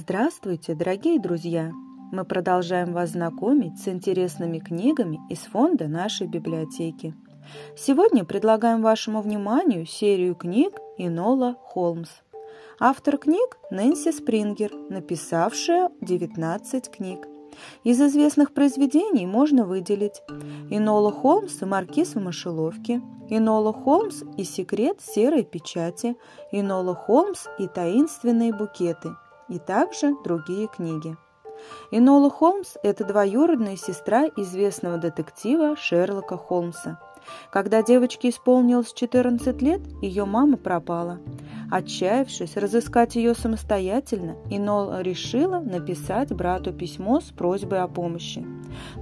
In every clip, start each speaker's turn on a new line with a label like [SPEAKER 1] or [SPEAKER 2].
[SPEAKER 1] Здравствуйте, дорогие друзья! Мы продолжаем вас знакомить с интересными книгами из фонда нашей библиотеки. Сегодня предлагаем вашему вниманию серию книг Инола Холмс. Автор книг Нэнси Спрингер, написавшая 19 книг. Из известных произведений можно выделить Инола Холмс и Маркиз в мышеловке, Инола Холмс и секрет серой печати, Инола Холмс и таинственные букеты – и также другие книги. Инола Холмс – это двоюродная сестра известного детектива Шерлока Холмса. Когда девочке исполнилось 14 лет, ее мама пропала. Отчаявшись разыскать ее самостоятельно, Инола решила написать брату письмо с просьбой о помощи.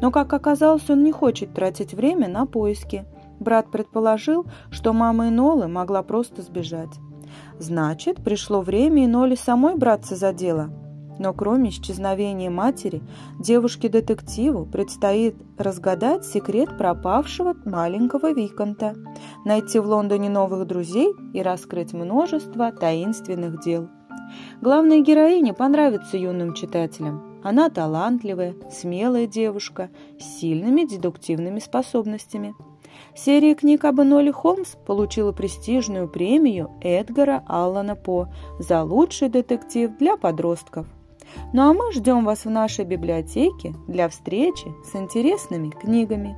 [SPEAKER 1] Но, как оказалось, он не хочет тратить время на поиски. Брат предположил, что мама Инолы могла просто сбежать. Значит, пришло время и Ноли самой браться за дело. Но кроме исчезновения матери, девушке-детективу предстоит разгадать секрет пропавшего маленького Виконта, найти в Лондоне новых друзей и раскрыть множество таинственных дел. Главная героиня понравится юным читателям. Она талантливая, смелая девушка с сильными дедуктивными способностями – Серия книг об Эноле Холмс получила престижную премию Эдгара Аллана По за лучший детектив для подростков. Ну а мы ждем вас в нашей библиотеке для встречи с интересными книгами.